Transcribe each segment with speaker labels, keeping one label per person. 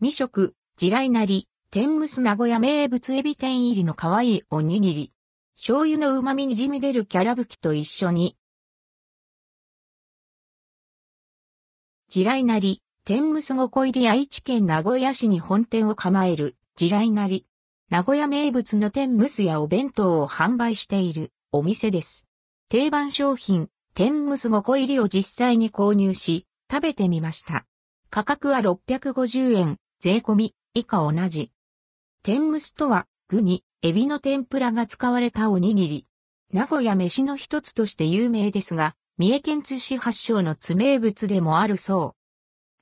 Speaker 1: 未食、地雷なり、天むす名古屋名物エビ天入りの可愛いおにぎり。醤油の旨味にじみ出るキャラ吹きと一緒に。地雷なり、天むす5個入り愛知県名古屋市に本店を構える、地雷なり。名古屋名物の天むすやお弁当を販売しているお店です。定番商品、天むす5個入りを実際に購入し、食べてみました。価格は650円、税込み、以下同じ。天むすとは、具に、エビの天ぷらが使われたおにぎり。名古屋飯の一つとして有名ですが、三重県津市発祥の津名物でもあるそう。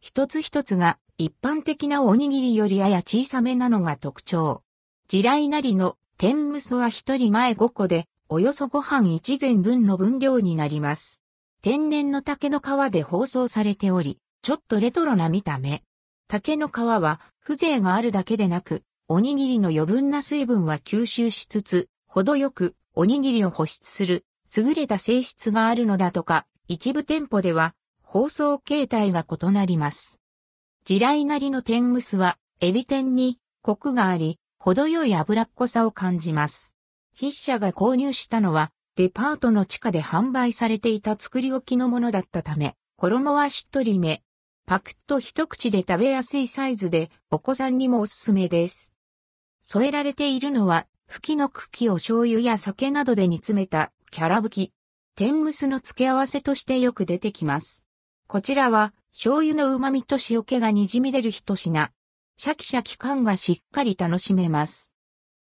Speaker 1: 一つ一つが一般的なおにぎりよりやや小さめなのが特徴。地雷なりの天むすは一人前5個で、およそご飯一膳分の分量になります。天然の竹の皮で包装されており、ちょっとレトロな見た目。竹の皮は風情があるだけでなく、おにぎりの余分な水分は吸収しつつ、程よくおにぎりを保湿する優れた性質があるのだとか、一部店舗では包装形態が異なります。地雷なりの天むすは、エビ天にコクがあり、程よい脂っこさを感じます。筆者が購入したのは、デパートの地下で販売されていた作り置きのものだったため、衣はしっとりめ、パクッと一口で食べやすいサイズで、お子さんにもおすすめです。添えられているのは、吹きの茎を醤油や酒などで煮詰めた、キャラ吹き。天むすの付け合わせとしてよく出てきます。こちらは、醤油の旨味と塩気が滲み出る一品。シャキシャキ感がしっかり楽しめます。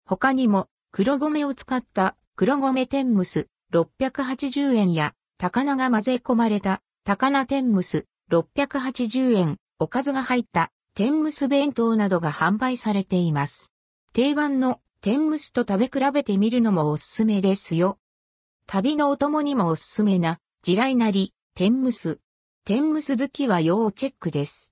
Speaker 1: 他にも、黒米を使った黒米天むす680円や、高菜が混ぜ込まれた高菜天むす680円、おかずが入った天むす弁当などが販売されています。定番の天むすと食べ比べてみるのもおすすめですよ。旅のお供にもおすすめな、地雷なり、天むす。天むす好きは要チェックです。